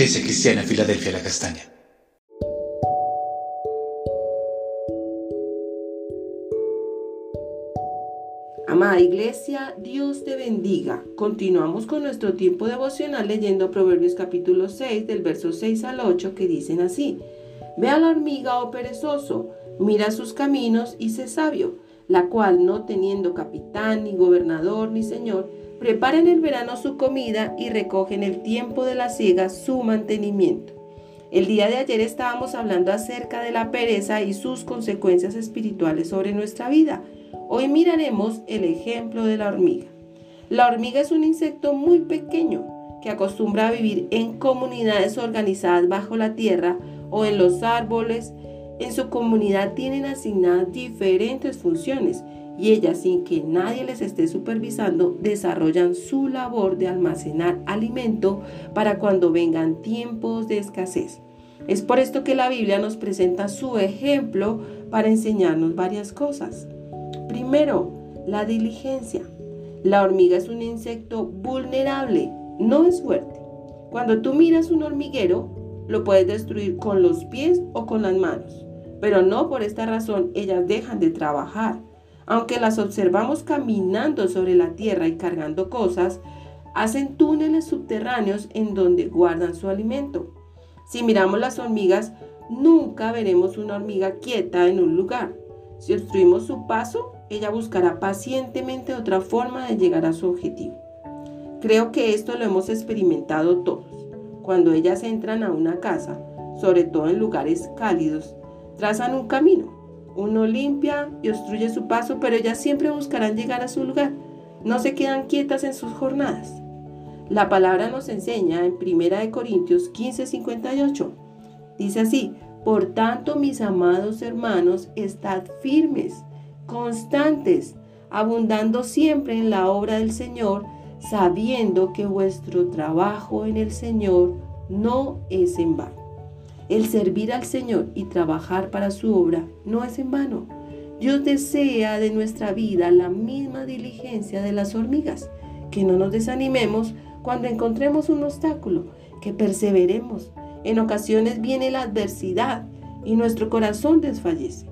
Iglesia Cristiana Filadelfia La Castaña. Amada Iglesia, Dios te bendiga. Continuamos con nuestro tiempo devocional leyendo Proverbios capítulo 6 del verso 6 al 8 que dicen así. Ve a la hormiga, oh perezoso, mira sus caminos y sé sabio, la cual no teniendo capitán, ni gobernador, ni señor, prepara en el verano su comida y recoge en el tiempo de la siega su mantenimiento. El día de ayer estábamos hablando acerca de la pereza y sus consecuencias espirituales sobre nuestra vida. Hoy miraremos el ejemplo de la hormiga. La hormiga es un insecto muy pequeño que acostumbra a vivir en comunidades organizadas bajo la tierra o en los árboles. En su comunidad tienen asignadas diferentes funciones y ellas, sin que nadie les esté supervisando, desarrollan su labor de almacenar alimento para cuando vengan tiempos de escasez. Es por esto que la Biblia nos presenta su ejemplo para enseñarnos varias cosas. Primero, la diligencia. La hormiga es un insecto vulnerable, no es fuerte. Cuando tú miras un hormiguero, lo puedes destruir con los pies o con las manos, pero no por esta razón ellas dejan de trabajar aunque las observamos caminando sobre la tierra y cargando cosas, hacen túneles subterráneos en donde guardan su alimento. Si miramos las hormigas, nunca veremos una hormiga quieta en un lugar. Si obstruimos su paso, ella buscará pacientemente otra forma de llegar a su objetivo. Creo que esto lo hemos experimentado todos. Cuando ellas entran a una casa, sobre todo en lugares cálidos, trazan un camino uno limpia y obstruye su paso, pero ellas siempre buscarán llegar a su lugar. No se quedan quietas en sus jornadas. La palabra nos enseña en 1 Corintios 15:58. Dice así, por tanto, mis amados hermanos, estad firmes, constantes, abundando siempre en la obra del Señor, sabiendo que vuestro trabajo en el Señor no es en vano. El servir al Señor y trabajar para su obra no es en vano. Dios desea de nuestra vida la misma diligencia de las hormigas, que no nos desanimemos cuando encontremos un obstáculo, que perseveremos. En ocasiones viene la adversidad y nuestro corazón desfallece,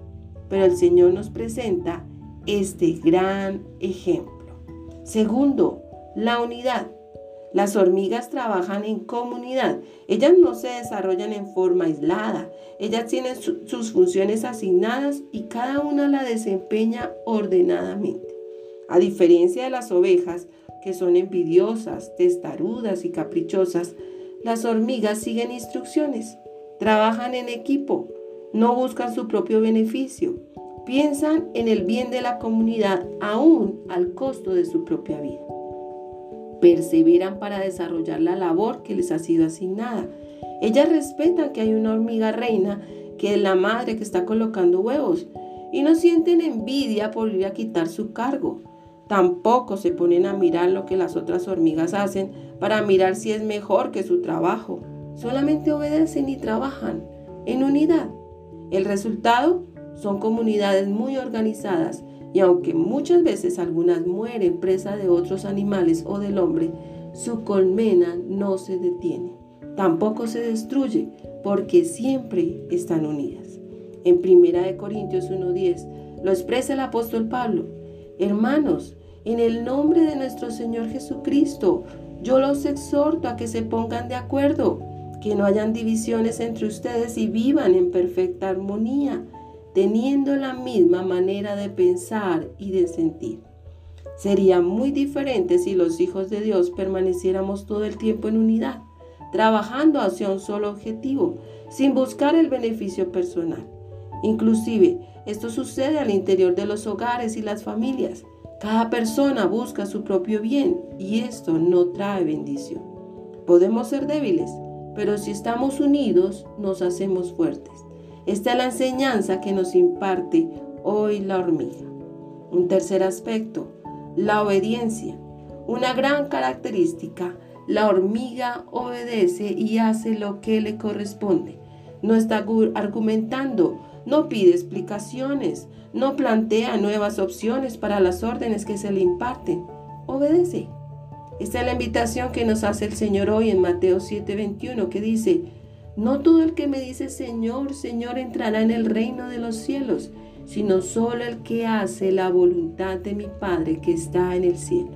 pero el Señor nos presenta este gran ejemplo. Segundo, la unidad. Las hormigas trabajan en comunidad. Ellas no se desarrollan en forma aislada. Ellas tienen sus funciones asignadas y cada una la desempeña ordenadamente. A diferencia de las ovejas, que son envidiosas, testarudas y caprichosas, las hormigas siguen instrucciones, trabajan en equipo, no buscan su propio beneficio, piensan en el bien de la comunidad aún al costo de su propia vida perseveran para desarrollar la labor que les ha sido asignada. Ellas respetan que hay una hormiga reina que es la madre que está colocando huevos y no sienten envidia por ir a quitar su cargo. Tampoco se ponen a mirar lo que las otras hormigas hacen para mirar si es mejor que su trabajo. Solamente obedecen y trabajan en unidad. El resultado son comunidades muy organizadas y aunque muchas veces algunas mueren presa de otros animales o del hombre, su colmena no se detiene. Tampoco se destruye porque siempre están unidas. En 1 Corintios 1.10 lo expresa el apóstol Pablo. Hermanos, en el nombre de nuestro Señor Jesucristo, yo los exhorto a que se pongan de acuerdo, que no hayan divisiones entre ustedes y vivan en perfecta armonía teniendo la misma manera de pensar y de sentir. Sería muy diferente si los hijos de Dios permaneciéramos todo el tiempo en unidad, trabajando hacia un solo objetivo, sin buscar el beneficio personal. Inclusive, esto sucede al interior de los hogares y las familias. Cada persona busca su propio bien y esto no trae bendición. Podemos ser débiles, pero si estamos unidos nos hacemos fuertes. Esta es la enseñanza que nos imparte hoy la hormiga. Un tercer aspecto, la obediencia. Una gran característica, la hormiga obedece y hace lo que le corresponde. No está argumentando, no pide explicaciones, no plantea nuevas opciones para las órdenes que se le imparten. Obedece. Esta es la invitación que nos hace el Señor hoy en Mateo 7:21, que dice, no todo el que me dice Señor, Señor entrará en el reino de los cielos, sino solo el que hace la voluntad de mi Padre que está en el cielo.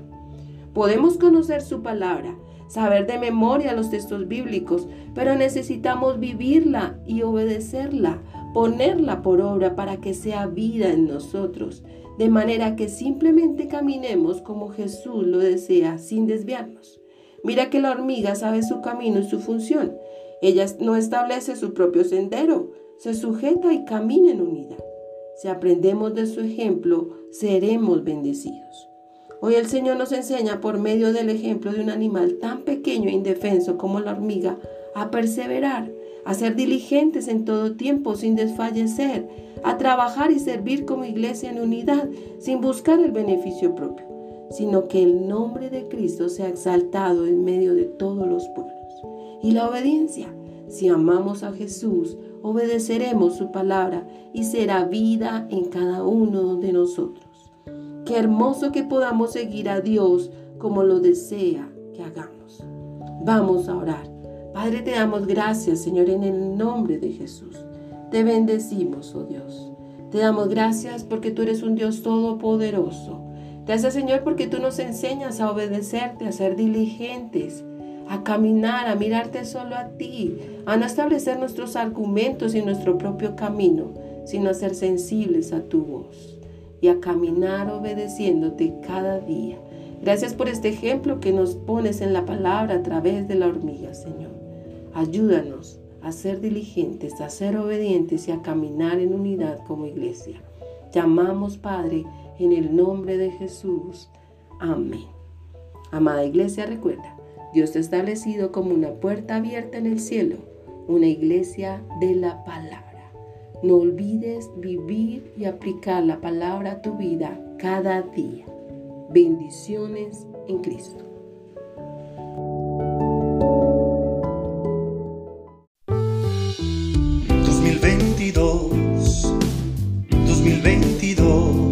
Podemos conocer su palabra, saber de memoria los textos bíblicos, pero necesitamos vivirla y obedecerla, ponerla por obra para que sea vida en nosotros, de manera que simplemente caminemos como Jesús lo desea sin desviarnos. Mira que la hormiga sabe su camino y su función. Ella no establece su propio sendero, se sujeta y camina en unidad. Si aprendemos de su ejemplo, seremos bendecidos. Hoy el Señor nos enseña por medio del ejemplo de un animal tan pequeño e indefenso como la hormiga a perseverar, a ser diligentes en todo tiempo sin desfallecer, a trabajar y servir como iglesia en unidad sin buscar el beneficio propio, sino que el nombre de Cristo sea exaltado en medio de todos los pueblos. Y la obediencia, si amamos a Jesús, obedeceremos su palabra y será vida en cada uno de nosotros. Qué hermoso que podamos seguir a Dios como lo desea que hagamos. Vamos a orar. Padre, te damos gracias, Señor, en el nombre de Jesús. Te bendecimos, oh Dios. Te damos gracias porque tú eres un Dios todopoderoso. Gracias, Señor, porque tú nos enseñas a obedecerte, a ser diligentes, a caminar, a mirarte solo a ti, a no establecer nuestros argumentos y nuestro propio camino, sino a ser sensibles a tu voz y a caminar obedeciéndote cada día. Gracias por este ejemplo que nos pones en la palabra a través de la hormiga, Señor. Ayúdanos a ser diligentes, a ser obedientes y a caminar en unidad como iglesia. Llamamos, Padre, en el nombre de Jesús. Amén. Amada iglesia, recuerda, Dios te ha establecido como una puerta abierta en el cielo, una iglesia de la palabra. No olvides vivir y aplicar la palabra a tu vida cada día. Bendiciones en Cristo. 2022.